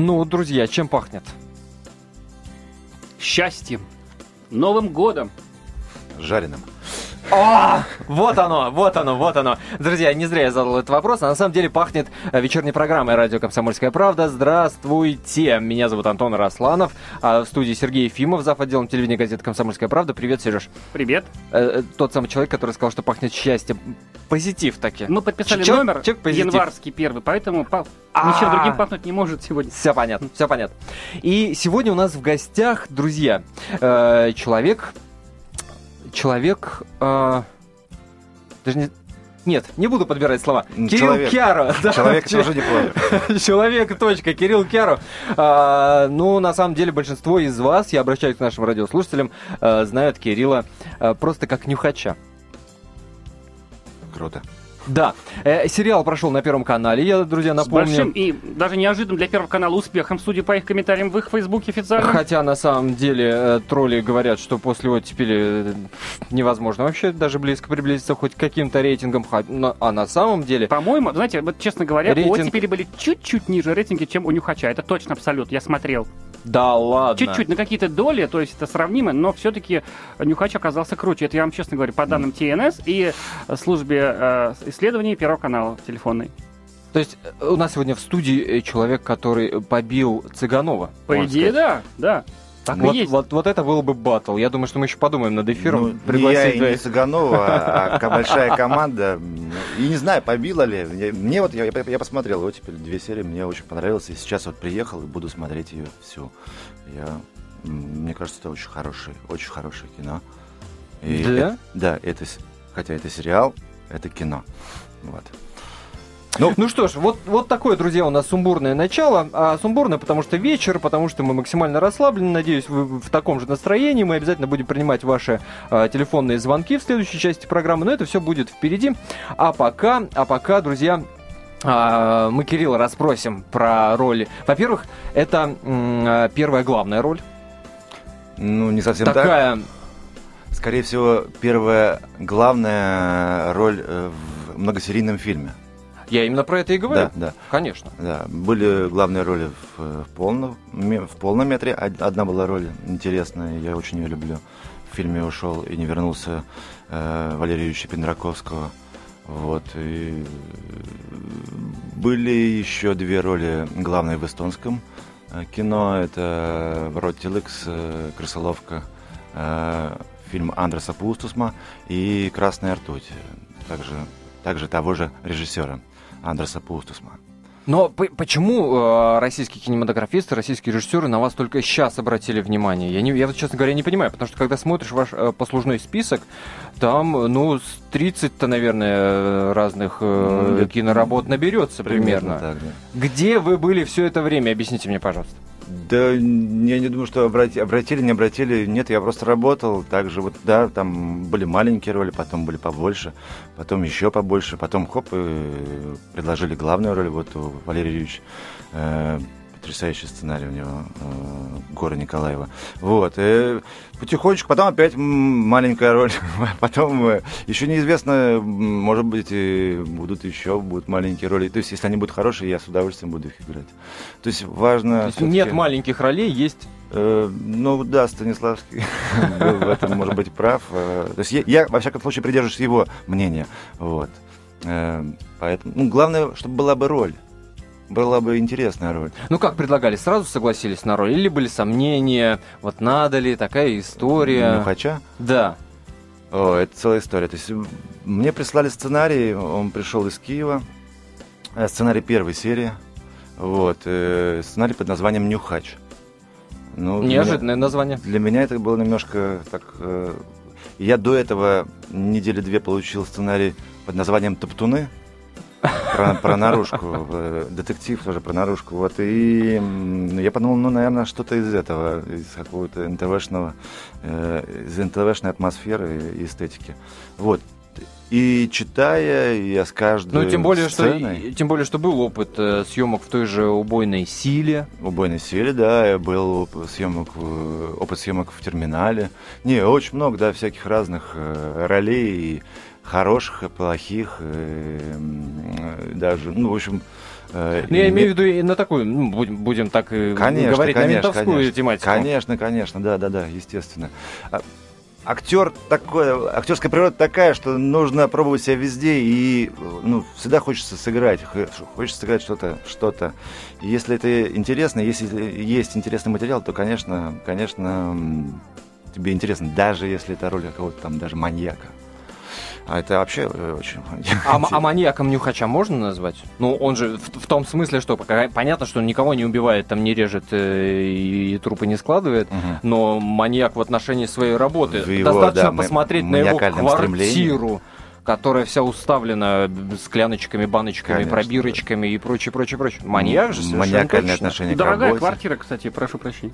Ну, друзья, чем пахнет? Счастьем. Новым годом. Жареным. О, вот оно, вот оно, вот оно. Друзья, не зря я задал этот вопрос, а на самом деле пахнет э, вечерней программой «Радио Комсомольская правда». Здравствуйте, меня зовут Антон Росланов, а в студии Сергей Ефимов, зав. отделом телевидения газеты «Комсомольская правда». Привет, Сереж. Привет. Э, э, тот самый человек, который сказал, что пахнет счастье. Позитив таки. Мы подписали Человек- номер человек позитив. январский первый, поэтому па- А. ничем другим пахнуть не может сегодня. Все понятно, все понятно. И сегодня у нас в гостях, друзья, э, человек, человек, э, даже не, нет, не буду подбирать слова. М, Кирилл человек. Кяро. да, Человек че- тоже неплохо. Человек, точка, Кирилл Кяро. А, ну, на самом деле, большинство из вас, я обращаюсь к нашим радиослушателям, э, знают Кирилла э, просто как нюхача. Круто. Да, э, сериал прошел на Первом канале, я, друзья, С напомню. большим и даже неожиданным для Первого канала успехом, судя по их комментариям в их фейсбуке официальном. Хотя на самом деле э, тролли говорят, что после оттепели э, невозможно вообще даже близко приблизиться хоть к каким-то рейтингам. А на самом деле... По-моему, знаете, вот честно говоря, Рейтинг- у теперь были чуть-чуть ниже рейтинги, чем у Нюхача. Это точно абсолют, я смотрел. Да ладно. Чуть-чуть, на какие-то доли, то есть это сравнимо, но все-таки Нюхач оказался круче. Это я вам честно говорю, по данным ТНС и службе э, исследований Первого канала телефонной. То есть э, у нас сегодня в студии э, человек, который побил Цыганова. По идее, сказать. да, да. Так вот, и есть. Вот, вот это был бы батл. Я думаю, что мы еще подумаем над эфиром. Ну, не пригласить я и не. Цыганова, а а большая команда. И не знаю, побила ли. Мне вот, я, я- я посмотрел его теперь две серии, мне очень понравилось. И сейчас вот приехал и буду смотреть ее всю. Я, мне кажется, это очень хорошее, очень хорошее кино. И Да? это- да, это, хотя это сериал, это кино. Вот. Ну, Ну что ж, вот, вот такое, друзья, у нас сумбурное начало. А сумбурное, потому что вечер, потому что мы максимально расслаблены. Надеюсь, вы в таком же настроении. Мы обязательно будем принимать ваши а, телефонные звонки в следующей части программы, но это все будет впереди. А пока, а пока, друзья, а, мы Кирилла расспросим про роли. Во-первых, это м, первая главная роль. ну, не совсем так. Такая, Скорее всего, первая главная роль э, в многосерийном фильме. Я именно про это и говорю. Да, да. Конечно. Да, были главные роли в, э, в полном, в полном метре. Од- Одна была роль интересная, я очень ее люблю. В фильме ушел и не вернулся э, Валерия Юрьевича Пендраковского. Вот. И э, были еще две роли главные в эстонском э, кино. Это Ротиликс, Крысоловка, фильм Андреса Пустусма и Красная ртуть. Также, также того же режиссера Андреса Пустусма. Но почему э, российские кинематографисты, российские режиссеры на вас только сейчас обратили внимание? Я, не, я честно говоря, не понимаю, потому что когда смотришь ваш э, послужной список, там, ну, с 30-то, наверное, разных э, Ну, киноработ наберется примерно. так, да. Где вы были все это время? Объясните мне, пожалуйста. Да, я не думаю, что обрати- обратили, не обратили. Нет, я просто работал. Также вот, да, там были маленькие роли, потом были побольше, потом еще побольше, потом хоп, и предложили главную роль. Вот у Валерия Юрьевича э, потрясающий сценарий у него, э, Гора Николаева. Вот, и потихонечку, потом опять маленькая роль, потом э, еще неизвестно, может быть, и будут еще будут маленькие роли. То есть, если они будут хорошие, я с удовольствием буду их играть. То есть важно. То есть нет маленьких ролей, есть... Э, ну да, Станиславский был в этом, может быть, прав. Э, То есть я, я, во всяком случае, придерживаюсь его мнения. Вот. Э, Поэтому, ну, главное, чтобы была бы роль. Была бы интересная роль. Ну, как предлагали, сразу согласились на роль? Или были сомнения, вот надо ли, такая история? Нюхача. Да. О, это целая история. То есть мне прислали сценарий, он пришел из Киева. Э, Сценарий первой серии. Вот. э, Сценарий под названием «Нюхач». Ну, для Неожиданное название. Для меня это было немножко так... э, Я до этого недели две получил сценарий под названием «Топтуны». Про, про наружку. Детектив тоже про наружку. Вот. И я подумал, ну, наверное, что-то из этого, из какого-то НТВшного, э, из НТВшной атмосферы и эстетики. Вот. И читая, я с каждой Ну, тем более, сценой... что, тем более, что был опыт э, съемок в той же убойной силе. убойной силе, да, был оп- съемок, опыт съемок в терминале. Не, очень много, да, всяких разных э, ролей. И хороших и плохих, э, э, даже, ну, в общем... э, ну, я имею в виду и на такую, ну, будем, будем так конечно, говорить, конечно, на ментовскую конечно, тематику. Конечно, конечно, да, да, да, естественно. А, актер такой, актерская природа такая, что нужно пробовать себя везде, и ну, всегда хочется сыграть, хочется сыграть что-то, что-то. Если это интересно, если есть интересный материал, то, конечно, конечно, тебе интересно, даже если это роль какого-то там даже маньяка. А это вообще э, очень... А, а маньяком Нюхача можно назвать? Ну, он же в, в том смысле, что понятно, что он никого не убивает, там не режет э, и, и трупы не складывает, угу. но маньяк в отношении своей работы. Его, Достаточно да, посмотреть на его квартиру. Стремлении которая вся уставлена скляночками, баночками, Конечно, пробирочками да. и прочее, прочее, прочее. Маньяк же Маниакальное точно. отношение Дорогая к работе. квартира, кстати, прошу прощения.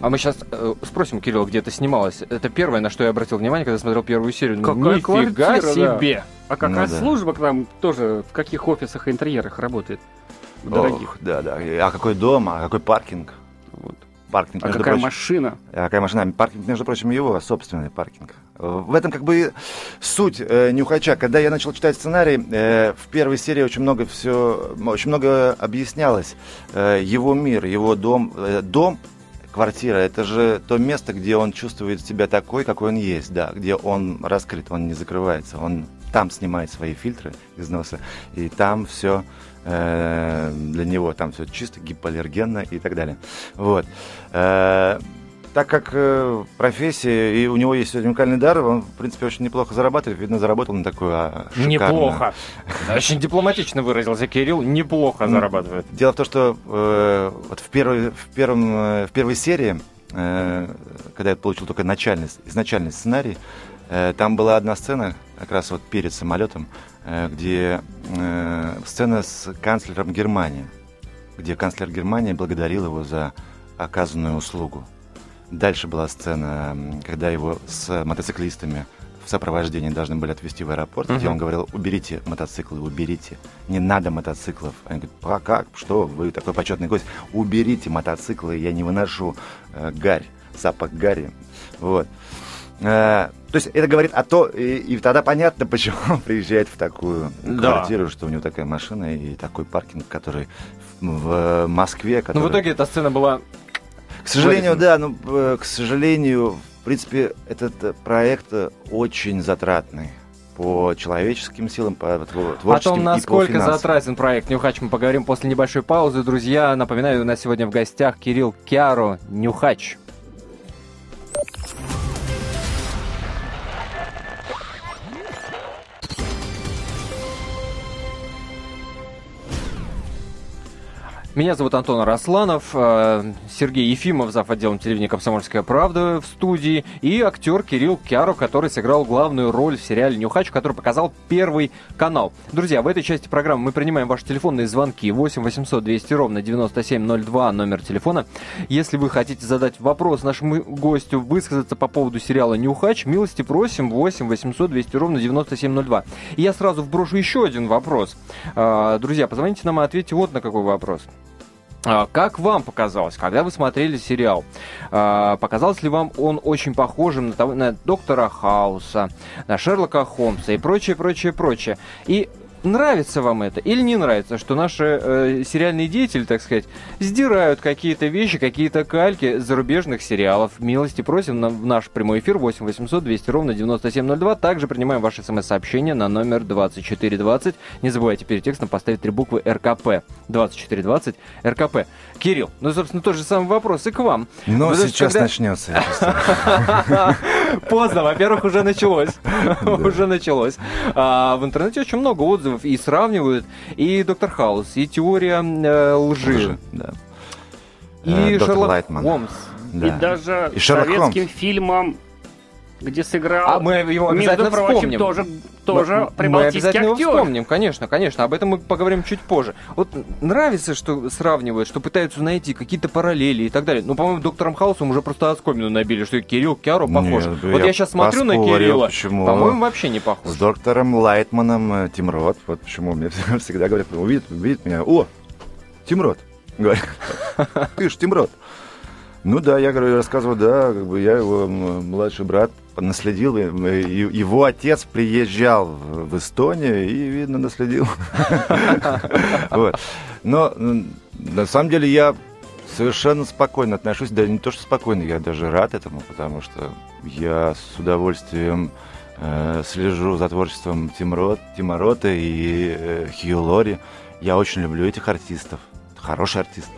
А мы сейчас э, спросим, Кирилл, где это снималось. Это первое, на что я обратил внимание, когда смотрел первую серию. Какая Нифига квартира, себе! Да. А какая ну, да. служба к нам тоже в каких офисах и интерьерах работает? Дорогих. Ох, да, да. А какой дом, а какой паркинг? Вот. Паркинг, а какая прочим, машина? А какая машина? Паркинг, между прочим, его собственный паркинг. В этом как бы суть э, Нюхача. Когда я начал читать сценарий, э, в первой серии очень много все, очень много объяснялось. Э, его мир, его дом, э, дом, квартира, это же то место, где он чувствует себя такой, какой он есть, да, где он раскрыт, он не закрывается, он там снимает свои фильтры из носа, и там все э, для него там все чисто, гипоаллергенно и так далее. Вот. Э, так как э, профессия, и у него есть уникальный дар, он, в принципе, очень неплохо зарабатывает. Видно, заработал на такую а, Неплохо. Очень дипломатично выразился Кирилл. Неплохо ну, зарабатывает. Дело в том, что э, вот в, первой, в, первом, э, в первой серии, э, когда я получил только начальный, изначальный сценарий, э, там была одна сцена, как раз вот перед самолетом, э, где э, сцена с канцлером Германии, где канцлер Германии благодарил его за оказанную услугу. Дальше была сцена, когда его с мотоциклистами в сопровождении должны были отвезти в аэропорт, uh-huh. где он говорил, уберите мотоциклы, уберите, не надо мотоциклов. Они говорят, а как, что, вы такой почетный гость, уберите мотоциклы, я не выношу э, гарь, запах гари. Вот. Э, то есть это говорит о том, и, и тогда понятно, почему он приезжает в такую да. квартиру, что у него такая машина и такой паркинг, который в, в Москве. Который... Ну, в итоге эта сцена была к сожалению, да, ну, э, к сожалению, в принципе, этот э, проект э, очень затратный по человеческим силам, по творческим О том, насколько по затратен проект Нюхач, мы поговорим после небольшой паузы. Друзья, напоминаю, у нас сегодня в гостях Кирилл Киаро, Нюхач. Меня зовут Антон Росланов, э, Сергей Ефимов, зав. отделом телевидения «Комсомольская правда» в студии, и актер Кирилл Кяру, который сыграл главную роль в сериале «Нюхач», который показал Первый канал. Друзья, в этой части программы мы принимаем ваши телефонные звонки 8 800 200 ровно 9702, номер телефона. Если вы хотите задать вопрос нашему гостю, высказаться по поводу сериала «Нюхач», милости просим 8 800 200 ровно 9702. И я сразу вброшу еще один вопрос. Э, друзья, позвоните нам и ответьте вот на какой вопрос. А, как вам показалось, когда вы смотрели сериал? А, показалось ли вам он очень похожим на, того, на доктора Хауса, на Шерлока Холмса и прочее, прочее, прочее? И нравится вам это или не нравится, что наши э, сериальные деятели, так сказать, сдирают какие-то вещи, какие-то кальки зарубежных сериалов. Милости просим на, в наш прямой эфир 8 800 200 ровно 9702. Также принимаем ваши смс-сообщения на номер 2420. Не забывайте перед текстом поставить три буквы РКП. 2420 РКП. Кирилл, ну, собственно, тот же самый вопрос и к вам. Но ну, сейчас когда... начнется. Поздно, во-первых, уже началось. Уже началось. А, в интернете очень много отзывов и сравнивают и Доктор Хаус, и теория э, лжи. И э, Шерлок Холмс. И даже советским фильмам где сыграл. А мы его обязательно между прочим, вспомним. тоже, тоже мы, мы обязательно актер. его вспомним, конечно, конечно. Об этом мы поговорим чуть позже. Вот нравится, что сравнивают, что пытаются найти какие-то параллели и так далее. Ну, по-моему, доктором Хаусом уже просто оскомину набили, что Кирилл Киаро похож. Нет, вот я, я сейчас смотрю на Кирилла, почему? по-моему, вообще не похож. С доктором Лайтманом э, Тим Рот, вот почему мне всегда говорят, увидит, увидит меня, о, Тим Рот, говорят, ты ж Тим Рот. Ну да, я говорю, рассказываю, да, как бы я его младший брат наследил. э, и- Его отец приезжал в Эстонию и, видно, наследил. Но на самом деле я совершенно спокойно отношусь, да не то, что спокойно, я даже рад этому, потому что я с удовольствием э, слежу за творчеством Тимрот, Тима Рота и э, Хью Лори. Я очень люблю этих артистов. Хороший артист.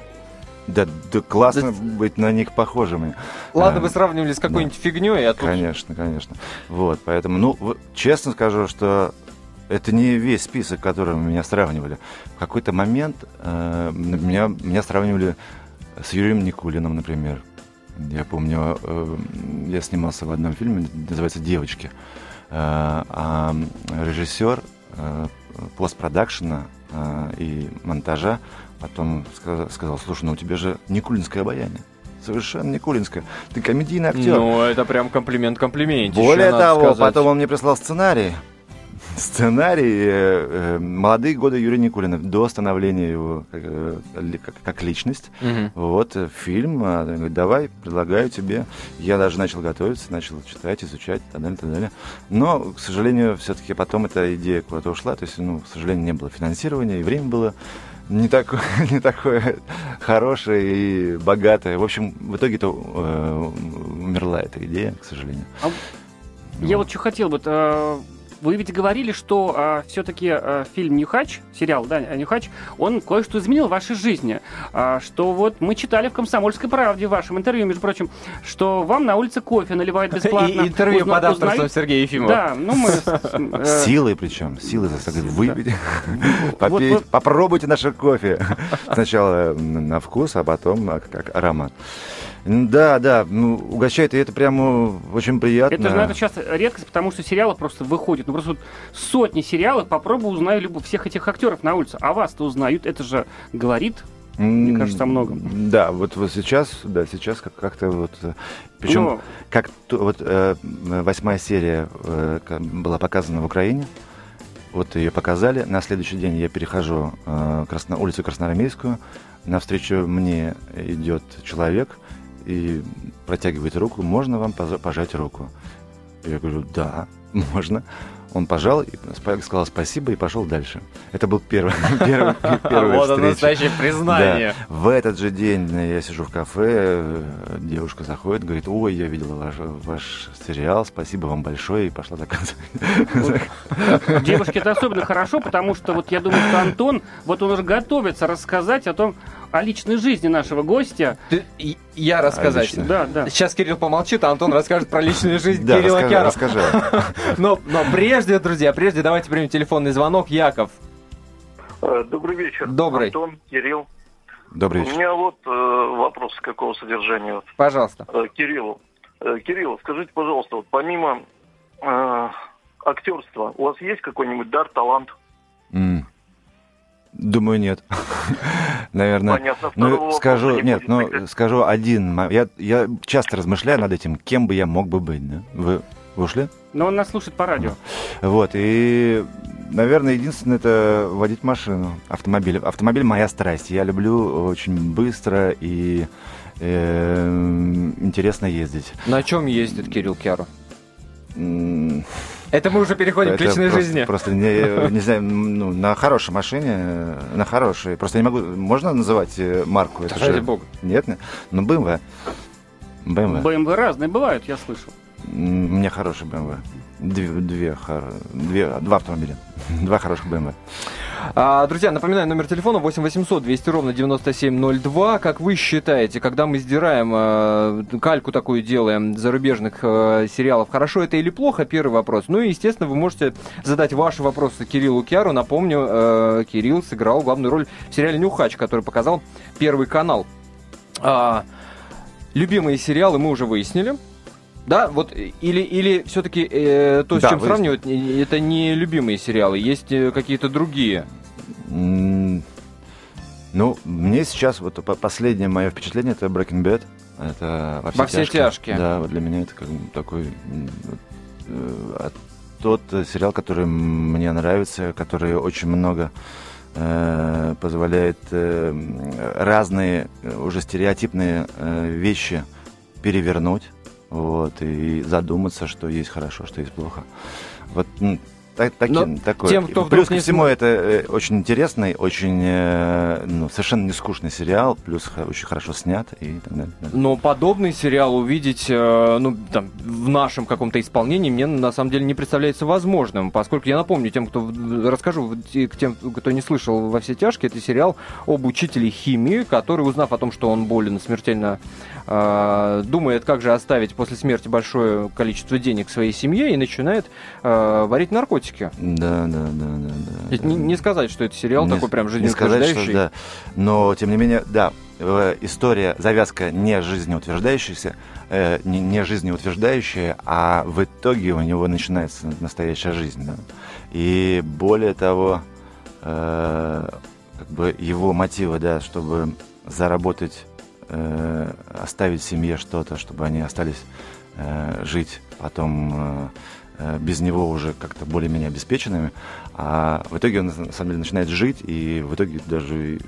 Да, да классно Да- быть на них похожими. Ладно, Э, вы сравнивали с какой-нибудь фигней, а тут... Конечно, конечно. Вот, поэтому, ну, честно скажу, что это не весь список, которым меня сравнивали. В какой-то момент э, меня, меня сравнивали с Юрием Никулиным, например. Я помню, э, я снимался в одном фильме, называется «Девочки». Э, а режиссер э, постпродакшена э, и монтажа потом сказал, сказал, слушай, ну у тебя же Никулинское обаяние. Совершенно Никулинское. Ты комедийный актер. Ну, это прям комплимент комплимент. Более того, потом он мне прислал сценарий. Сценарий э, э, «Молодые годы Юрия Никулина» до становления его как, э, как, как личность. Вот э, фильм. он говорит, давай, предлагаю тебе. Я даже начал готовиться, начал читать, изучать, и так далее, так далее. Но, к сожалению, все-таки потом эта идея куда-то ушла. То есть, ну, к сожалению, не было финансирования, и время было не такое, не такое хорошее и богатое. В общем, в итоге-то э, умерла эта идея, к сожалению. А Я вот что хотел бы... э, Вы ведь говорили, что все-таки фильм «Нюхач», сериал, да, «Нюхач», он кое-что изменил в вашей жизни. А, что вот мы читали в «Комсомольской правде» в вашем интервью, между прочим, что вам на улице кофе наливают бесплатно. И интервью Узна- под авторством узнают- Сергея Ефимова. Да, ну мы... э, Силой причем, силой заставить выпить, попить, попробуйте наше кофе. Сначала на вкус, а потом как аромат. Да, да, ну, угощает, и это прямо очень приятно. Это же, наверное, сейчас редкость, потому что сериалы просто выходят. Ну, просто вот сотни сериалов, попробуй узнаю любо всех этих актеров на улице. А вас-то узнают, это же говорит. Мне кажется, о многом. Да, вот, вот сейчас, да, сейчас как- как-то вот... Причем Ну, как вот э, восьмая серия э, была показана в Украине. Вот ее показали. На следующий день я перехожу э, Красно- улицу Красноармейскую. Навстречу мне идет человек и протягивает руку. Можно вам пожать руку? Я говорю, да, можно. Он пожал и сказал спасибо и пошел дальше. Это был первый, первый, первая Вот оно, настоящее признание. Да. В этот же день э, я сижу в кафе, э, девушка заходит, говорит, ой, я видела ваш, ваш сериал, спасибо вам большое, и пошла заказывать. Девушки, это особенно хорошо, потому что вот я думаю, что Антон, вот он уже готовится рассказать о том, о личной жизни нашего гостя. Ты- Я рассказать. Отлично. Да, да. Сейчас Кирилл помолчит, а Антон расскажет про личную жизнь Да, Кирилла расскажи, Кярова. расскажи. Но, но прежде, друзья, прежде давайте примем телефонный звонок. Яков, Э, Добрый вечер. Добрый. Антон, Кирилл. Добрый У вечер. меня вот э, вопрос какого содержания. Пожалуйста. э, Кириллу. Э, Кирилл, скажите, пожалуйста, вот помимо э, актерства, у вас есть какой-нибудь дар, талант? М. Думаю, нет. Наверное. Понятно. Ну, скажу, не нет, ну, скажу один. Я, я часто размышляю над этим, кем бы я мог бы быть. да. Вы, вы ушли? Но он нас слушает по радио. Вот, и, наверное, единственное, это водить машину, автомобиль. Автомобиль моя страсть. Я люблю очень быстро и э, интересно ездить. На чем ездит Кирилл Кяров? Это мы уже переходим к личной просто- жизни. Просто не, не знаю, ну, на хорошей машине, на хорошей. Просто не могу. Можно называть э, марку? Это Ради же- бога. Нет, нет. Ну, BMW. BMW. БМВ разные бывают, я слышал. У меня хороший BMW. Две, две, два автомобиля. Два хороших BMW. А, друзья, напоминаю, номер телефона 8 800 200 ровно 9702. Как вы считаете, когда мы сдираем, э, кальку такую делаем зарубежных э, сериалов, хорошо это или плохо? Первый вопрос. Ну и, естественно, вы можете задать ваши вопросы Кириллу Киару. Напомню, э, Кирилл сыграл главную роль в сериале «Нюхач», который показал Первый канал. А, любимые сериалы мы уже выяснили. Да, вот э, или, или все-таки э, то, с Да, чем выяснили. сравнивать, э, это не любимые сериалы, есть э, какие-то другие. Ну, мне сейчас вот по- последнее мое впечатление это Breaking Bad. Это во все, Во все тяжкие. Да, вот для меня это как бы такой э, тот э, сериал, который мне нравится, который очень много э, позволяет э, разные уже стереотипные э, вещи перевернуть. Вот, и задуматься, что есть хорошо, что есть плохо. Вот так, таки, Но такой. тем, кто плюс ко всему, это э, очень интересный, очень э, ну, совершенно не скучный сериал, плюс очень хорошо снят и так далее. да. Но подобный сериал увидеть э, ну, там, в нашем каком-то исполнении мне на самом деле не представляется возможным, поскольку я напомню тем, кто расскажу к тем, кто не слышал во все тяжкие, это сериал об учителе химии, который, узнав о том, что он болен смертельно, э, думает, как же оставить после смерти большое количество денег своей семье и начинает э, варить наркотики. Да, да, да, да, да. Ведь да. не, не сказать, что это сериал Не такой прям не сказать, жизнеутверждающий. что да. Но, тем не менее, да, э, история, завязка не жизнеутверждающаяся, э, не, не жизнеутверждающая, а в итоге у него начинается настоящая жизнь. Да. И более того, э, как бы его мотивы, да, чтобы заработать, э, оставить семье что-то, чтобы они остались э, жить потом э, э, без него уже как-то более-менее обеспеченными. А в итоге он на самом деле начинает жить и в итоге даже и,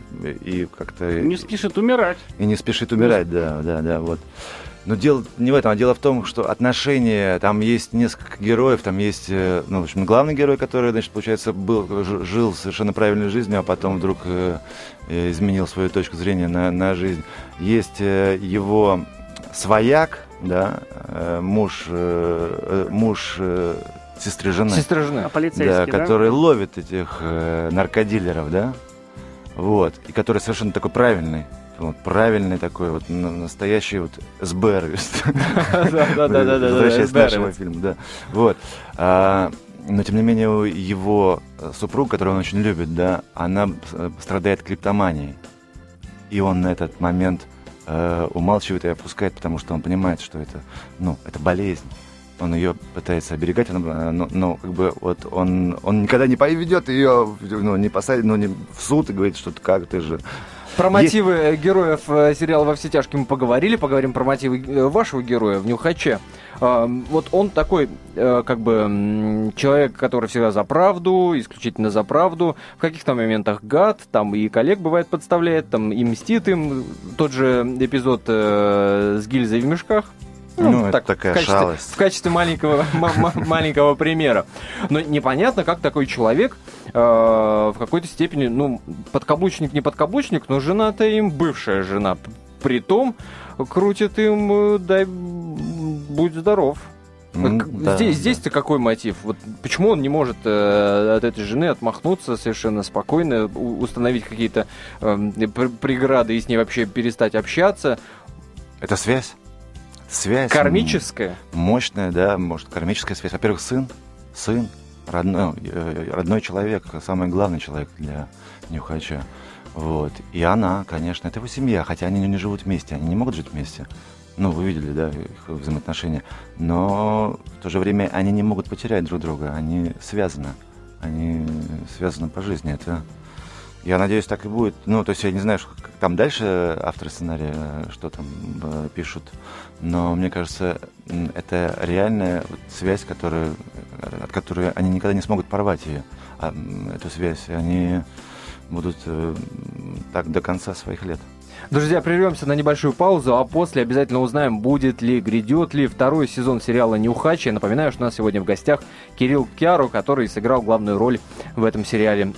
и как-то Не спешит умирать. и не спешит умирать, да, да, да, вот. Но дело не в этом, а дело в том, что отношения, там есть несколько героев, там есть, э, ну, в общем, главный герой, который, значит, получается, был, жил совершенно правильной жизнью, а потом вдруг изменил свою точку зрения на, на жизнь. Есть э, его свояк, да, э, муж, э, э, муж э, сестры жены. Сестры жены. А полицейский, Да, да? который ловит этих э, наркодилеров, да? Вот. И который совершенно такой правильный. Вот, правильный такой вот на- настоящий вот СБР. Да-да-да-да-да. Возвращаясь к нашему фильму, да. Вот. Но, тем не менее, его э, супруга, которую он очень любит, да, она э, страдает криптоманией. И он на этот момент э, умалчивает и опускает, потому что он понимает, что это, ну, это болезнь. Он ее пытается оберегать, она- но, но как бы вот он, он никогда не поведет ее, ну, не посадит, ну, не в суд и говорит, что как ты же. Про мотивы э, героев э, сериала «Во все тяжкие» мы поговорили, поговорим про мотивы э, вашего героя в «Нюхаче». Вот он такой, как бы, человек, который всегда за правду, исключительно за правду. В каких-то моментах гад, там и коллег бывает подставляет, там и мстит им. Тот же эпизод с гильзой в мешках. Ну, это такая в качестве, шалость. в качестве маленького, ма- ма- маленького примера. Но непонятно, как такой человек э, в какой-то степени, ну, подкаблучник не подкаблучник, но жена-то им бывшая жена. Притом крутит им, э, дай будь здоров. Да, здесь, да. здесь-то какой мотив? Вот почему он не может э, от этой жены отмахнуться совершенно спокойно, у- установить какие-то э, пр- преграды и с ней вообще перестать общаться? Это связь. Связь. Кармическая. мощная, да, может, кармическая связь. Во-первых, сын, сын, родной, э, родной человек, самый главный человек для Нюхача. Вот. И она, конечно, это его семья, хотя они не живут вместе, они не могут жить вместе. Ну, вы видели, да, их взаимоотношения. Но в то же время они не могут потерять друг друга, они связаны. Они связаны по жизни. Это, я надеюсь, так и будет. Ну, то есть я не знаю, как там дальше авторы сценария, э, что там э, пишут, но мне кажется, это реальная вот связь, которую, от которой они никогда не смогут порвать ее, а, эту связь. Они будут э, так до конца своих лет. Друзья, прервемся на небольшую паузу, а после обязательно узнаем, будет ли, грядет ли второй сезон сериала «Нюхач». Я напоминаю, что у нас сегодня в гостях Кирилл Кяру, который сыграл главную роль в этом сериале.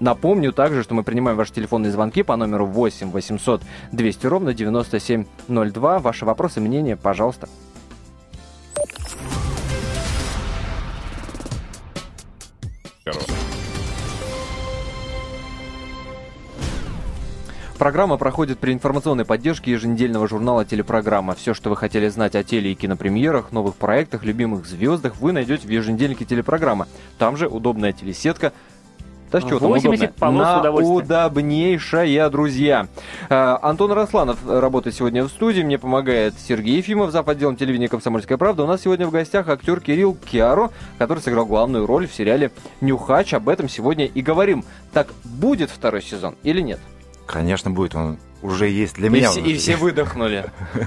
Напомню также, что мы принимаем ваши телефонные звонки по номеру 8 800 200 ровно 9702. Ваши вопросы, мнения, пожалуйста. Программа проходит при информационной поддержке еженедельного журнала «Телепрограмма». Все, что вы хотели знать о теле- и кинопремьерах, новых проектах, любимых звездах, вы найдете в еженедельнике «Телепрограмма». Там же удобная телесетка. Да что там 80 удобная? полос На удовольствия. удобнейшая, друзья. Э, Антон Росланов работает сегодня в студии. Мне помогает Сергей Ефимов, зав. отделом телевидения «Комсомольская правда». У нас сегодня в гостях актер Кирилл Киаро, который сыграл главную роль в сериале «Нюхач». Об этом сегодня и говорим. Так, будет второй сезон или нет? Конечно, будет. Он уже есть для И меня. все, и все выдохнули.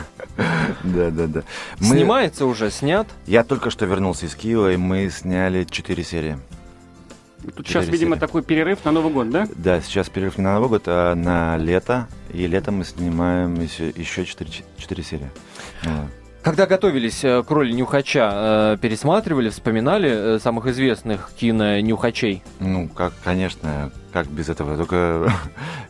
Да, да, да. Мы- Снимается уже, снят. Я только что вернулся из Киева, и мы сняли четыре серии. Тут сейчас, видимо, серии. такой перерыв на Новый год, да? Да, сейчас перерыв не на Новый год, а на лето. И летом мы снимаем еще, еще 4, серии. Вот. Когда готовились э, к роли Нюхача, э, пересматривали, вспоминали э, самых известных кино-нюхачей? Ну, как, конечно, как без этого. Только,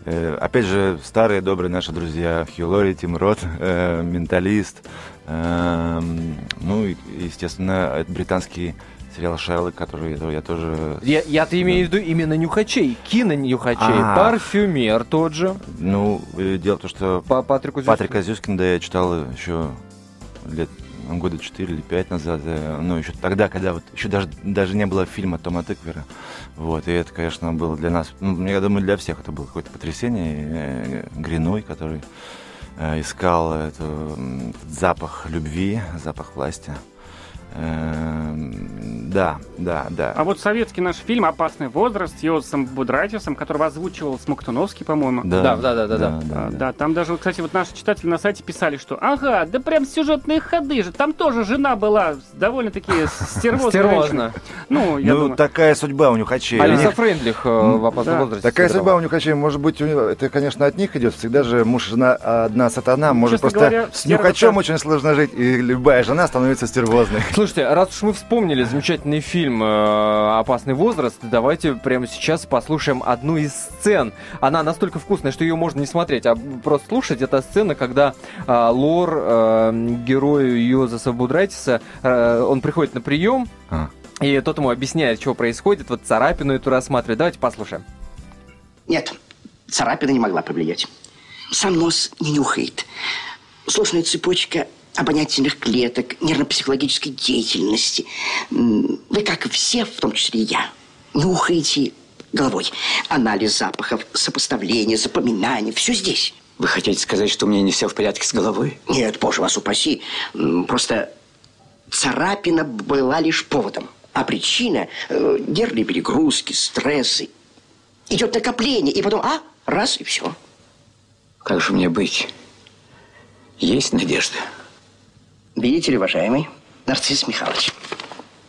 опять же, старые добрые наши друзья Хью Лори, Тим Рот, Менталист. Эм, ну, и, естественно, британский сериал Шерлок, который я тоже... Я, я-то имею в виду именно нюхачей, кино-нюхачей. А, Парфюмер тот же. Ну, дело в том, что По Патрику Патрика Зюскина, да, я читал еще лет года 4 или 5 назад, э, ну, еще тогда, когда вот еще даже, даже не было фильма Тома Тыквера. Вот, и это, конечно, было для нас, ну, я думаю, для всех это было какое-то потрясение. Э, Гриной, который э, искал эту, запах любви, запах власти. Эм, да, да, да. А вот советский наш фильм «Опасный возраст» с Йосом Будратисом, который озвучивал Смоктуновский, по-моему. Да, да, да, да. Да, да, да, да. Там даже, кстати, вот наши читатели на сайте писали, что ага, да прям сюжетные ходы же. Там тоже жена была довольно-таки стервозная. Ну, я ну, думаю... такая судьба у нюхачей. Алиса Фрейндлих э, в «Опасном возрасте». Такая судьба у нюхачей, может быть, это, конечно, от них идет. Всегда же муж и жена одна сатана. Может, просто с нюхачом очень сложно жить, и любая жена становится стервозной. Слушайте, раз уж мы вспомнили замечательный фильм э, «Опасный возраст», давайте прямо сейчас послушаем одну из сцен. Она настолько вкусная, что ее можно не смотреть, а просто слушать. Это сцена, когда э, Лор, э, герою Йозеса Будрайтиса, он приходит на прием, а. и тот ему объясняет, что происходит, вот царапину эту рассматривает. Давайте послушаем. Нет, царапина не могла повлиять. Сам нос не нюхает. Сложная цепочка обонятельных клеток, нервно-психологической деятельности. Вы, как и все, в том числе и я, нюхаете головой. Анализ запахов, сопоставление, запоминание, все здесь. Вы хотите сказать, что у меня не все в порядке с головой? Нет, боже вас упаси. Просто царапина была лишь поводом. А причина э, – нервные перегрузки, стрессы. Идет накопление, и потом, а, раз, и все. Как же мне быть? Есть надежда? Видите ли, уважаемый Нарцисс Михайлович,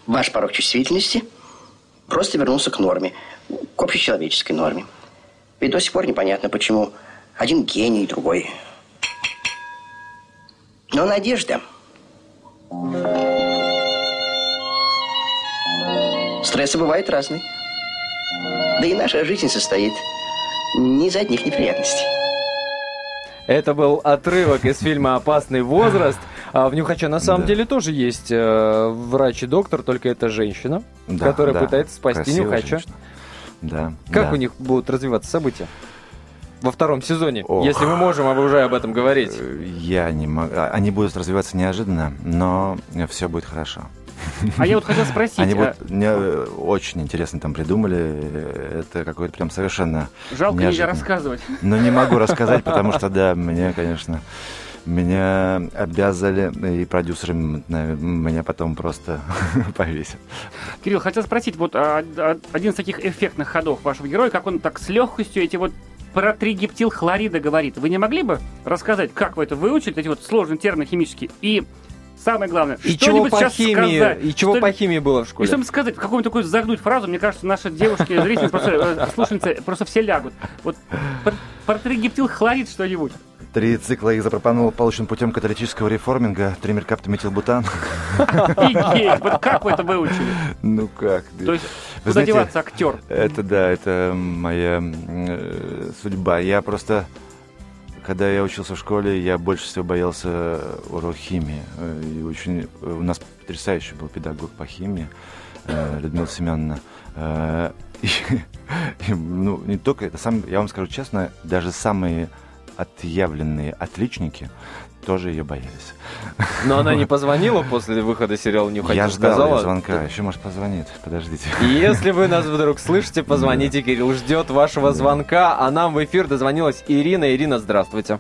ваш порог чувствительности просто вернулся к норме, к общечеловеческой норме. Ведь до сих пор непонятно, почему один гений, другой. Но надежда. Стрессы бывают разные. Да и наша жизнь состоит не из одних неприятностей. Это был отрывок из фильма «Опасный возраст». А в Нюхаче на самом да. деле тоже есть э, врач и доктор, только это женщина, да, которая да. пытается спасти Красивая Нюхача. Женщина. Да. Как да. у них будут развиваться события? во втором сезоне, Ох. если мы можем уже об этом говорить. Я не могу. А, они будут развиваться неожиданно, но все будет хорошо. А я вот хотел спросить. Они а... вот мне э, очень интересно там придумали. Это какой-то прям совершенно Жалко нельзя рассказывать. Но не могу рассказать, потому что, да, мне, конечно, меня обязали, и продюсеры меня потом просто повесят. Кирилл, хотел спросить, вот а, а, один из таких эффектных ходов вашего героя, как он так с легкостью эти вот про тригептилхлорида говорит. Вы не могли бы рассказать, как вы это выучили, эти вот сложные термины химические, и Самое главное, и чего по химии, сказать, И чего что, по химии было в школе? И что сказать, какую-нибудь такую загнуть фразу, мне кажется, наши девушки, зрители, просто, э, слушательницы, просто все лягут. Вот про тригептилхлорид что-нибудь. Три цикла изопропанол получен путем каталитического реформинга, тримеркаптометилбутан. Офигеть! Вот как вы это выучили? Ну как? То есть, куда деваться актер? Это да, это моя э, судьба. Я просто когда я учился в школе, я больше всего боялся урок химии. Э, и очень э, у нас потрясающий был педагог по химии Людмила Семеновна. И, и, ну, не только это, сам, я вам скажу честно, даже самые отъявленные отличники тоже ее боялись. Но она не позвонила после выхода сериала «Не Я ждал сказала... звонка, еще, может, позвонит, подождите. Если вы нас вдруг слышите, позвоните, Кирилл ждет вашего звонка, а нам в эфир дозвонилась Ирина. Ирина, здравствуйте.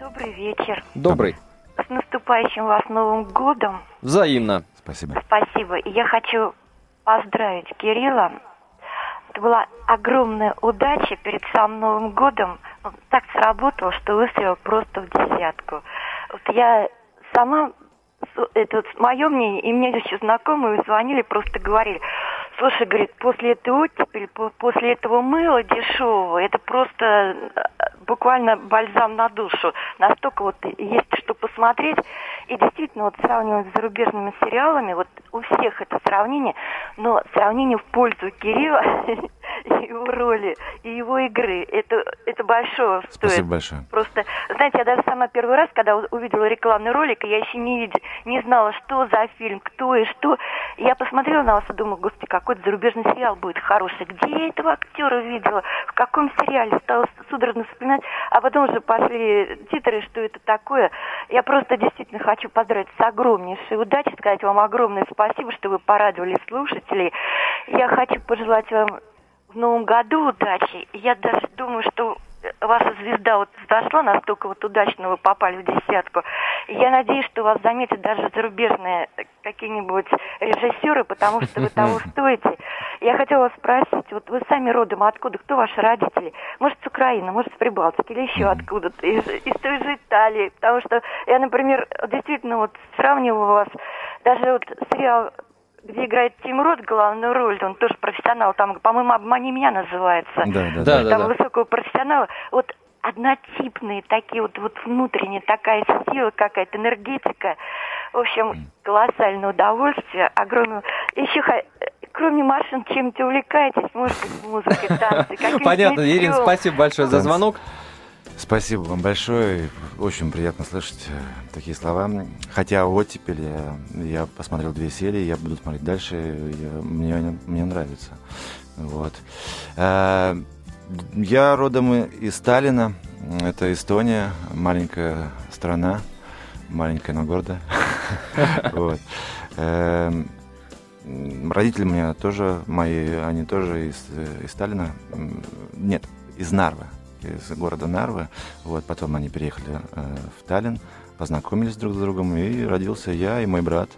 Добрый вечер. Добрый. С наступающим вас Новым годом. Взаимно. Спасибо. Спасибо. И я хочу поздравить Кирилла. Это была огромная удача перед самым Новым годом так сработало, что выстрелил просто в десятку. Вот я сама, это вот мое мнение, и мне еще знакомые звонили, просто говорили, слушай, говорит, после этой оттепели, после этого мыла дешевого, это просто буквально бальзам на душу. Настолько вот есть что посмотреть. И действительно, вот сравнивать с зарубежными сериалами, вот у всех это сравнение, но сравнение в пользу Кирилла его роли и его игры, это, это большое стоит. Спасибо большое. Просто, знаете, я даже сама первый раз, когда увидела рекламный ролик, я еще не, видела, не знала, что за фильм, кто и что. Я посмотрела на вас и думала, господи, какой-то зарубежный сериал будет хороший. Где я этого актера видела? В каком сериале? Стала судорожно вспоминать. А потом уже пошли титры, что это такое. Я просто действительно хочу поздравить с огромнейшей удачей, сказать вам огромное спасибо, что вы порадовали слушателей. Я хочу пожелать вам в новом году удачи. Я даже думаю, что ваша звезда вот взошла, настолько вот удачно вы попали в десятку. Я надеюсь, что вас заметят даже зарубежные какие-нибудь режиссеры, потому что вы того стоите. Я хотела вас спросить, вот вы сами родом откуда, кто ваши родители? Может, с Украины, может, с Прибалтики или еще откуда-то, из, из той же Италии. Потому что я, например, действительно вот сравниваю вас, даже вот сериал где играет Тим Рот главную роль, он тоже профессионал, там, по-моему, «Обмани меня» называется. Да, да, там да. высокого профессионала. Вот однотипные такие вот, вот внутренняя такая сила, какая-то энергетика. В общем, колоссальное удовольствие, огромное. Еще кроме машин, чем-то увлекаетесь? Может быть, музыкой, танцы, Понятно, Ирина, спасибо большое за звонок. Спасибо вам большое. Очень приятно слышать э, такие слова. Хотя оттепель, я, я посмотрел две серии, я буду смотреть дальше. я- мне, мне нравится. Вот. Э, Я родом из Сталина. Это Эстония, маленькая страна, маленькая, но гордая. Вот. Родители у меня тоже, мои, они тоже из, из Сталина. Нет, из Нарвы, из города Нарвы. Вот, потом они переехали э, в Таллин, познакомились друг с другом, и родился я и мой брат,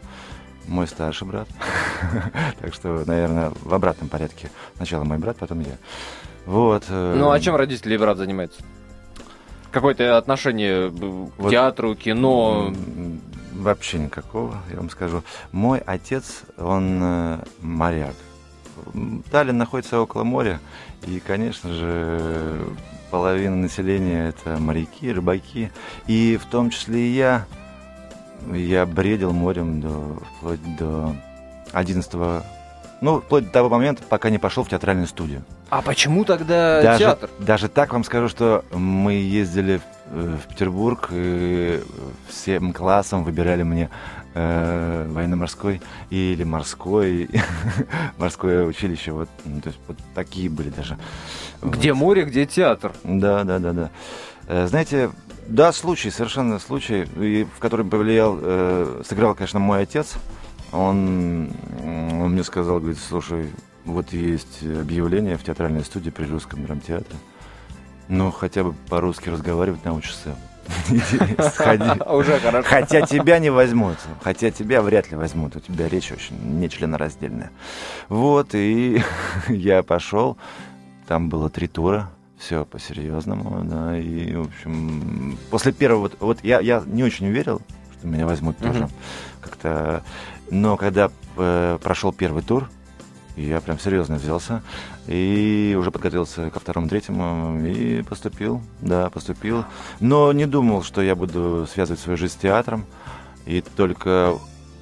мой старший брат. Так что, наверное, в обратном порядке. Сначала мой брат, потом я. Вот. э, Ну, а чем родители и брат занимаются? Какое-то отношение э, к Вот. театру, кино? Вообще никакого, я вам скажу. Мой отец, он э, моряк. Таллин находится около моря, и, конечно же, половина населения это моряки, рыбаки, и в том числе и я. Я бредил морем до, вплоть до 11 ну, вплоть до того момента, пока не пошел в театральную студию. А почему тогда Даже, театр? даже так вам скажу, что мы ездили в, в Петербург, и всем классом выбирали мне э, военно-морской или морской, морское училище. Вот, ну, то есть вот такие были даже. Где море, где театр? Да, да, да, да. Э, Знаете, да, случай, совершенно случай, и в котором повлиял, э, сыграл, конечно, мой отец. Он, он мне сказал, говорит, слушай, вот есть объявление в театральной студии при русском драмтеатре. Ну, хотя бы по-русски разговаривать научишься. Уже хорошо. Хотя тебя не возьмут. Хотя тебя вряд ли возьмут. У тебя речь очень нечленораздельная. Вот, и я пошел. Там было три тура. Все по-серьезному, да. И, в общем, после первого... Вот, вот я, я не очень верил, что меня возьмут тоже. Как-то... Но когда э, прошел первый тур, я прям серьезно взялся и уже подготовился ко второму, третьему и поступил, да, поступил. Но не думал, что я буду связывать свою жизнь с театром. И только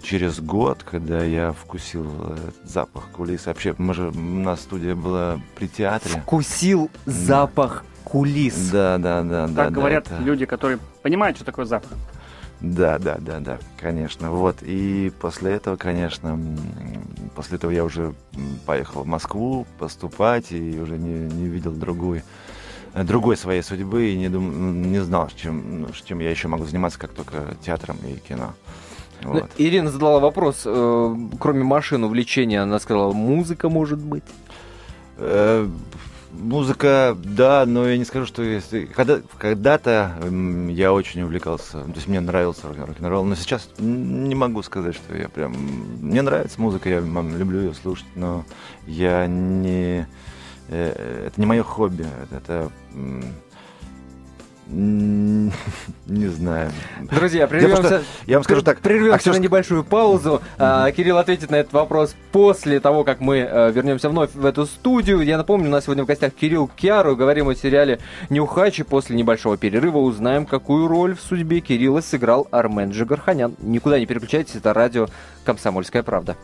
через год, когда я вкусил этот запах кулис, вообще, мы же, у нас студия была при театре. Вкусил запах кулис. Да, да, да, да. Так да, говорят это- люди, которые понимают, что такое запах. Да, да, да, да, конечно. Вот. И после этого, конечно, после этого я уже поехал в Москву поступать и уже не, не видел другой, другой своей судьбы и не, дум, не знал, чем, ну, чем я еще могу заниматься, как только театром и кино. Ну, Вот. Ирина задала вопрос, э, кроме машин увлечения, она сказала, музыка может быть. Э, Музыка, да, но я не скажу, что если... Когда, когда-то я очень увлекался, то есть мне нравился рок- рок-н-ролл, но сейчас не могу сказать, что я прям... Мне нравится музыка, я люблю ее слушать, но я не... э, Это не мое хобби, это... Не знаю. Друзья, Я, просто- прервемся. я вам скажу так. Прервемся на актерск- небольшую паузу. А, Кирилл ответит на этот вопрос после того, как мы э, вернемся вновь в эту студию. Я напомню, у нас сегодня в гостях Кирилл Киару. Говорим о сериале «Нюхач». И после небольшого перерыва узнаем, какую роль в судьбе Кирилла сыграл Армен Джигарханян. Никуда не переключайтесь, это радио «Комсомольская правда».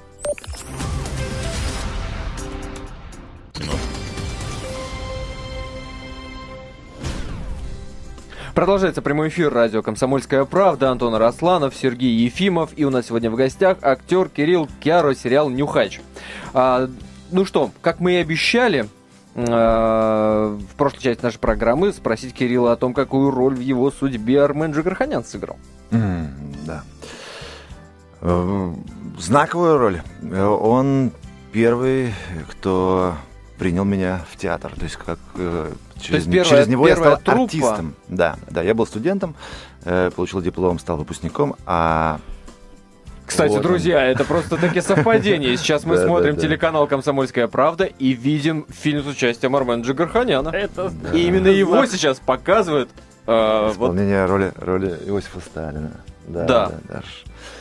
Продолжается прямой эфир радио «Комсомольская правда». Антон Росланов, Сергей Ефимов. И у нас сегодня в гостях актер Кирилл Киаро, сериал «Нюхач». А, ну что, как мы и обещали, а, в прошлой части нашей программы спросить Кирилла о том, какую роль в его судьбе Армен Джигарханян сыграл. М, Да. Э, Знаковую роль. Э, Он первый, кто принял меня в театр. То есть как э, через, есть первая- через него я стал труппа. артистом. Да, да, я был студентом, э, получил диплом, стал выпускником, а Кстати, Вот он. друзья, это просто таки совпадение. Сейчас мы Да, да, смотрим да. телеканал «Комсомольская правда» и видим фильм с участием Армена Джигарханяна. Это И именно его сейчас показывают. э, вот исполнение роли, роли Иосифа Сталина. Да, Да. да, да.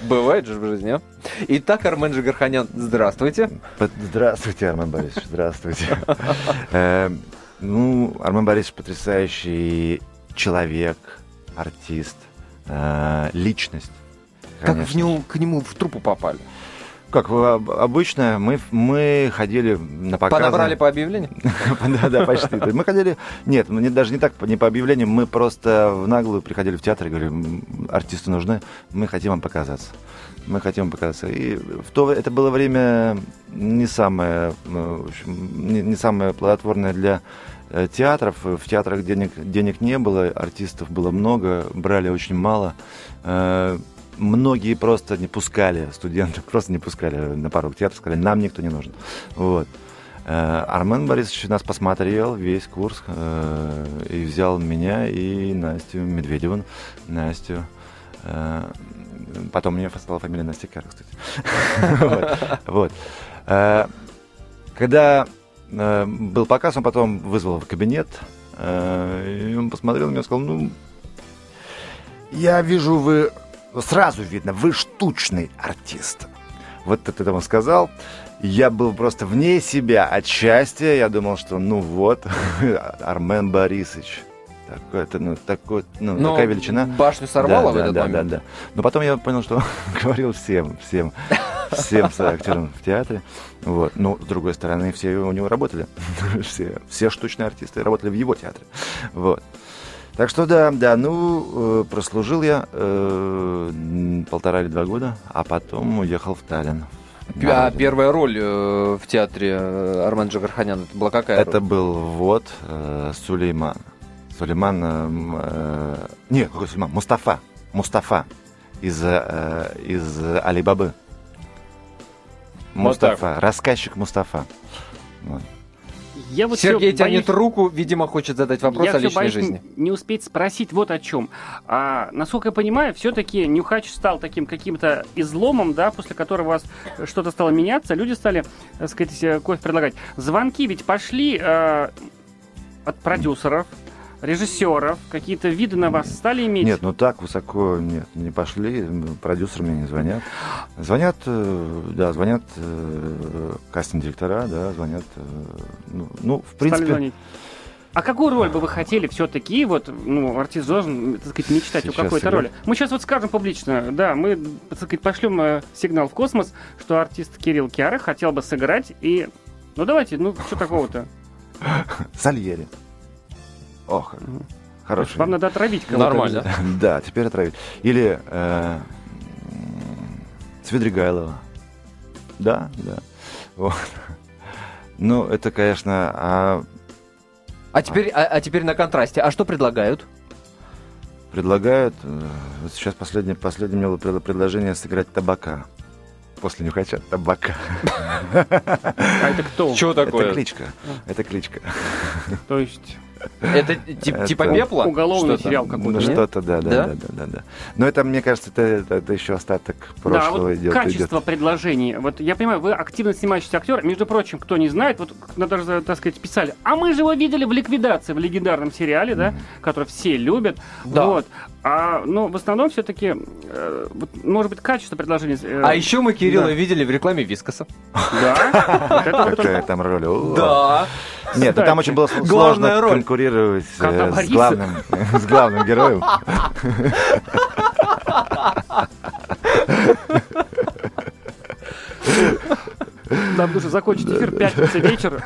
Бывает же в жизни, а? Итак, Армен Джигарханян, здравствуйте. Здравствуйте, Армен Борисович, здравствуйте. Э, Ну, Армен Борисович потрясающий человек, артист, э, личность. Как в него, к нему в трупу попали? Как э, об- обычно, мы, мы ходили на показы. Подобрали по объявлению? Да, да, почти. Мы ходили... Нет, не- даже не так, не по объявлению, мы просто в наглую приходили в театр и говорили, «М, артисты нужны, мы хотим вам показаться. Мы хотим вам показаться. И в то это было время не самое, ну, не, не самое плодотворное для э, театров. В театрах денег, денег не было, артистов было много, брали очень мало. Многие просто не пускали, студенты просто не пускали на порог театра, сказали, нам никто не нужен. Вот. Э, Армен Борисович нас посмотрел весь курс э, и взял меня и Настю Медведеву. Настю. Э, Потом меня стала фамилия Настя Кар, кстати. Вот. Э, Когда э, был показ, он потом вызвал в кабинет, и он посмотрел на меня и сказал, ну, я вижу, вы... Сразу видно, вы штучный артист. Вот это он сказал. Я был просто вне себя от счастья. Я думал, что ну вот, Армен Борисович. Такой, это, ну, такой, ну, Но такая величина. Башню сорвало Да, в да, этот да, момент. Да, да. Но потом я понял, что говорил всем, всем, всем актерам в театре. Вот. Но, с другой стороны, все у него работали. все, все штучные артисты работали в его театре. Вот. Так что да, да, ну, э, прослужил я э, полтора или два года, а потом уехал в Таллин. А родину. первая роль э, в театре э, Армен Джигарханян, это была какая Это роль? был вот э, Сулейман. Сулейман... э, э, нет, какой Сулейман? Мустафа. Мустафа из, э, из Али-Бабы. Вот Мустафа. Рассказчик Мустафа. Вот. Я вот Сергей тянет боюсь- руку, видимо, хочет задать вопрос я о личной боюсь жизни. не успеть спросить вот о чем. А, насколько я понимаю, все-таки Нюхач стал таким каким-то изломом, да, после которого у вас что-то стало меняться, люди стали, так сказать, э, кофе предлагать. Звонки ведь пошли э, от продюсеров, режиссеров, какие-то виды на вас стали иметь. Нет, ну так высоко нет, не пошли, продюсеры мне не звонят. Звонят, э, да, звонят э, кастинг-директора, да, звонят, э, ну, ну, в стали принципе... звонить. А какую роль бы вы хотели все-таки, вот, ну, артист должен, так сказать, мечтать о Сейчас какой-то сыграть? роли? Мы сейчас вот скажем публично, да, мы, так сказать, пошлем сигнал в космос, что артист Кирилл Киара хотел бы сыграть, и, ну, давайте, ну, что такого-то? Сальери. Ох, хороший. Вам надо отравить кого-то. Нормально. Да, теперь отравить. Или э, Свидригайлова. Да, да. Вот. Ну, это, конечно, а А теперь, а, а теперь на контрасте. А что предлагают? предлагают... э, Вот сейчас последнее, последнее мне было пред- предложение сыграть табака. После нюхача табака. А это кто? Что такое? Это кличка. Это кличка. То есть, Это тип- Это типа пепла? Уголовный сериал какой-то. Ну, что-то, да, да, Да? да, да. Но это, мне кажется, это, еще остаток прошлого идет. качество предложений. Вот я понимаю, вы активно снимающийся актер. Между прочим, кто не знает, вот даже, так сказать, писали. А мы же его видели в ликвидации, в легендарном сериале, да, который все любят. Да. Вот. А, ну, в основном все-таки, может быть, качество предложений. э, А еще мы Кирилла Да. видели в рекламе Вискоса. Да. Какая там роль? Да. Нет, ну там очень было сложно конкурировать э, с главным, с главным героем. Нам нужно закончить эфир пятница вечер.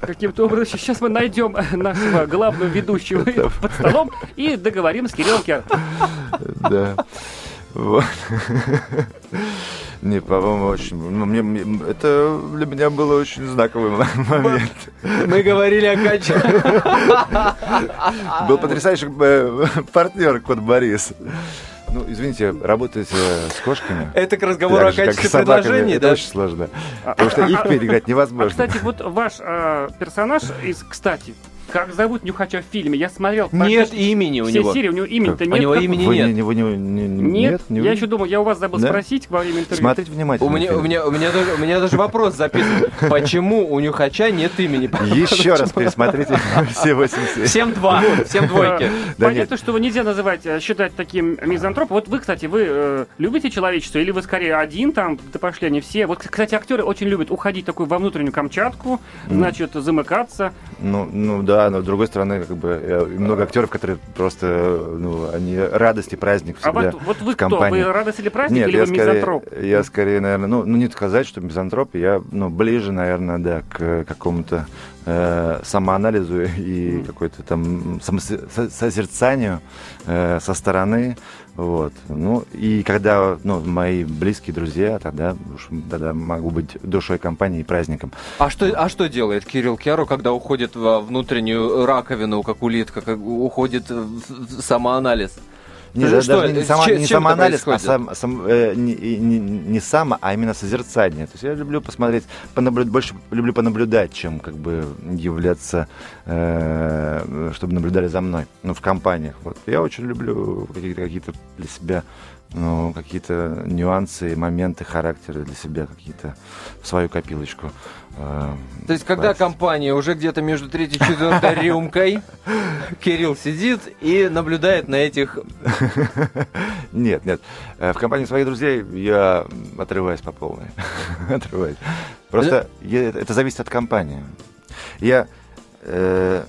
Каким-то образом сейчас мы найдем нашего главного ведущего под столом и договорим с Кириллом Кер. Да. Вот. Не, по-моему, очень... ну, мне, мне- это для меня было очень знаковый момент. Мы говорили о качестве. Был потрясающий э, партнер, кот Борис. Ну, извините, работать э, с кошками... Это к разговору так о же, и качестве предложений, это да? очень сложно. Потому что их переиграть А, невозможно. кстати, вот ваш э, персонаж из, кстати, как зовут Нюхача в фильме? Я смотрел Нет имени у все него. серии, у него имени-то У нет. него Как- имени Вы нет. не- не- вы не- не- не- Нет, не я вы- еще думал, я у вас забыл Да? спросить во время интервью. Смотрите внимательно. У меня, фильм. у, меня, у, меня даже, у меня даже вопрос записан. Почему у Нюхача нет имени? Еще раз пересмотрите все восемь серий. Всем два, всем двойки. Понятно, что его нельзя называть, э, считать таким мизантропом. Вот вы, кстати, вы э, любите человечество или вы скорее один там, да пошли они все. Вот, кстати, актеры очень любят уходить такой во внутреннюю Камчатку, значит, замыкаться. Ну, ну да, но с другой стороны, как бы э, много актеров, которые просто, ну, они радость и праздник А всегда вот, вот вы в кто? компании. Вы радость или праздник, Нет, или я вы скорее, мизантроп? я скорее, наверное, ну, ну не сказать, что мизантроп, я ну, ближе, наверное, да, к какому-то э, самоанализу и какой-то там созерцанию э, со стороны. Вот. Ну, и когда ну, мои близкие друзья, тогда, уж, тогда могу быть душой компании и праздником. А что, а что делает Кирилл Киару, когда уходит во внутреннюю раковину, как улитка, как уходит в самоанализ? Не, Что- да- что- даже не, с сама- чем- не самоанализ, а сам, сам, э, не, не, не само, а именно созерцание. То есть я люблю посмотреть, понаблюдать, больше люблю понаблюдать, чем как бы являться, э, чтобы наблюдали за мной, ну, в компаниях. Вот. Я очень люблю какие-то, какие-то для себя ну, какие-то нюансы, моменты характера для себя, какие-то в свою копилочку. То есть, когда класть. компания уже где-то между третьей и четвертой рюмкой, Кирилл сидит и наблюдает на этих... Нет, нет. Э, В компании своих друзей я отрываюсь по полной. Отрываюсь. Просто я- это зависит от компании. Я... э,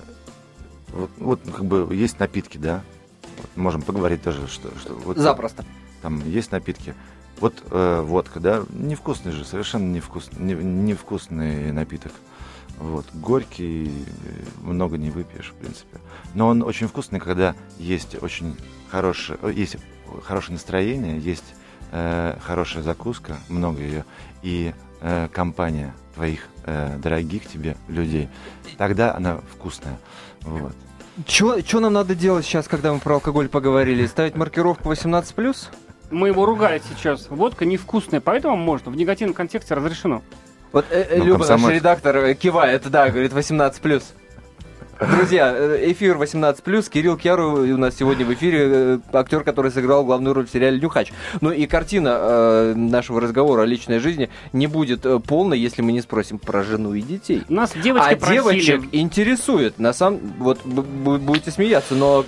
вот, вот, как бы есть напитки, да? Вот можем поговорить тоже, что... что вот, Запросто. Там есть напитки. Вот э, водка, да? Невкусный же, совершенно невкусный, не- невкусный напиток. Вот, горький, э, много не выпьешь, в принципе. Но он очень вкусный, когда есть очень хорошее, э, есть хорошее настроение, есть э, хорошая закуска, много ее, и э, компания твоих э, дорогих тебе людей. Тогда она вкусная. Вот. Что нам надо делать сейчас, когда мы про алкоголь поговорили? Ставить маркировку 18+. Мы его ругали сейчас. Водка невкусная, поэтому можно. В негативном контексте разрешено. Вот э, э, Ну, Люба, наш комсомольск. редактор, э, кивает, да, говорит 18+. Друзья, э, эфир 18+, Кирилл Кьяру у нас сегодня в эфире, э, актер, который сыграл главную роль в сериале «Нюхач». Ну и картина э, нашего разговора о личной жизни не будет э, полной, если мы не спросим про жену и детей. Нас девочки а просили. девочек интересует, на самом... Вот будете смеяться, но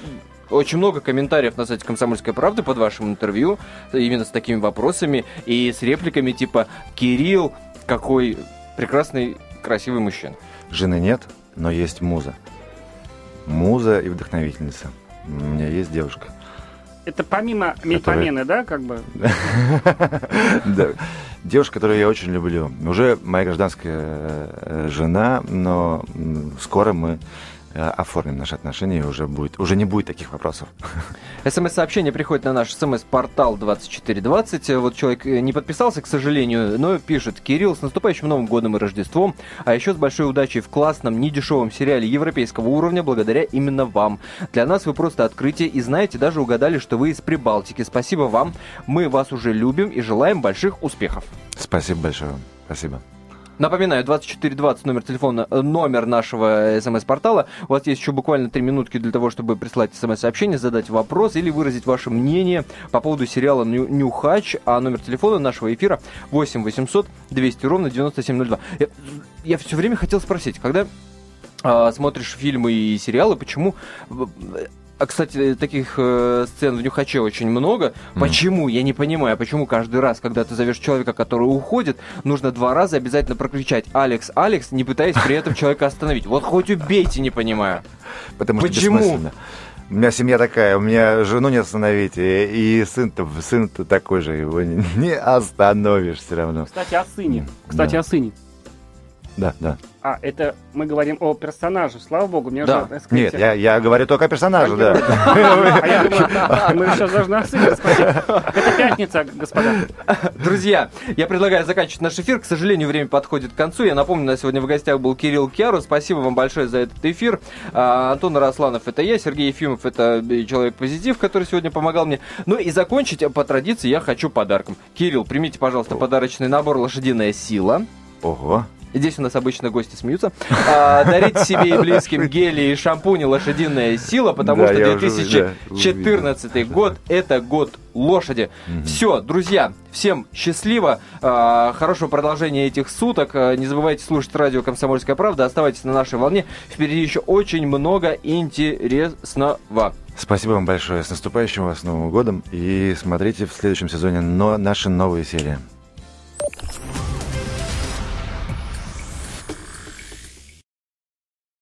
очень много комментариев на сайте «Комсомольской правды» под вашим интервью, именно с такими вопросами и с репликами типа «Кирилл, какой прекрасный, красивый мужчина». Жены нет, но есть муза. Муза и вдохновительница. У меня есть девушка. Это помимо мельпомены, да, как бы? Да. Девушка, которую я очень люблю. Уже моя гражданская э, жена, но скоро мы оформим наши отношения, и уже, будет, уже не будет таких вопросов. СМС-сообщение приходит на наш СМС-портал 2420. Вот человек э, не подписался, к сожалению, но пишет. Кирилл, с наступающим Новым годом и Рождеством, а еще с большой удачей в классном, недешевом сериале европейского уровня, благодаря именно вам. Для нас вы просто открытие и знаете, даже угадали, что вы из Прибалтики. Спасибо вам. Мы вас уже любим и желаем больших успехов. Спасибо большое. Спасибо. Напоминаю, 2420 номер телефона, э, номер нашего смс-портала. У вас есть еще буквально три минутки для того, чтобы прислать смс-сообщение, задать вопрос или выразить ваше мнение по поводу сериала «Нюхач». А номер телефона нашего эфира 8 800 200 ровно 9702. Я, я все время хотел спросить, когда э, смотришь фильмы и сериалы, почему а, кстати, таких э, сцен в Нюхаче очень много. Mm. Почему? Я не понимаю, почему каждый раз, когда ты зовешь человека, который уходит, нужно два раза обязательно прокричать «Алекс, Алекс», не пытаясь при этом человека остановить. Вот хоть убейте, не понимаю. Потому Почему? что У меня семья такая, у меня жену не остановить, и, и сын-то, сын-то такой же, его не, не остановишь все равно. Кстати, о сыне. Кстати, да. о сыне. Да, да. А, это мы говорим о персонаже, слава богу. Мне да. уже, сказать, Нет, я, я говорю только о персонаже, да. А я думаю, мы сейчас должны о сыне спросить. Это пятница, господа. Друзья, я предлагаю заканчивать наш эфир. К сожалению, время подходит к концу. Я напомню, на сегодня в гостях был Кирилл Киару. Спасибо вам большое за этот эфир. А, Антон Росланов это я, Сергей Ефимов это человек-позитив, который сегодня помогал мне. Ну и закончить по традиции я хочу подарком. Кирилл, примите, пожалуйста, подарочный набор «Лошадиная сила». Ого. Здесь у нас обычно гости смеются. А, дарите себе и близким гели и шампуни «Лошадиная сила», потому да, что 2014 уже, год – это год лошади. Угу. Все, друзья, всем счастливо, а, хорошего продолжения этих суток. А, не забывайте слушать радио «Комсомольская правда», оставайтесь на нашей волне. Впереди еще очень много интересного. Спасибо вам большое. С наступающим вас Новым годом. И смотрите в следующем сезоне но наши новые серии.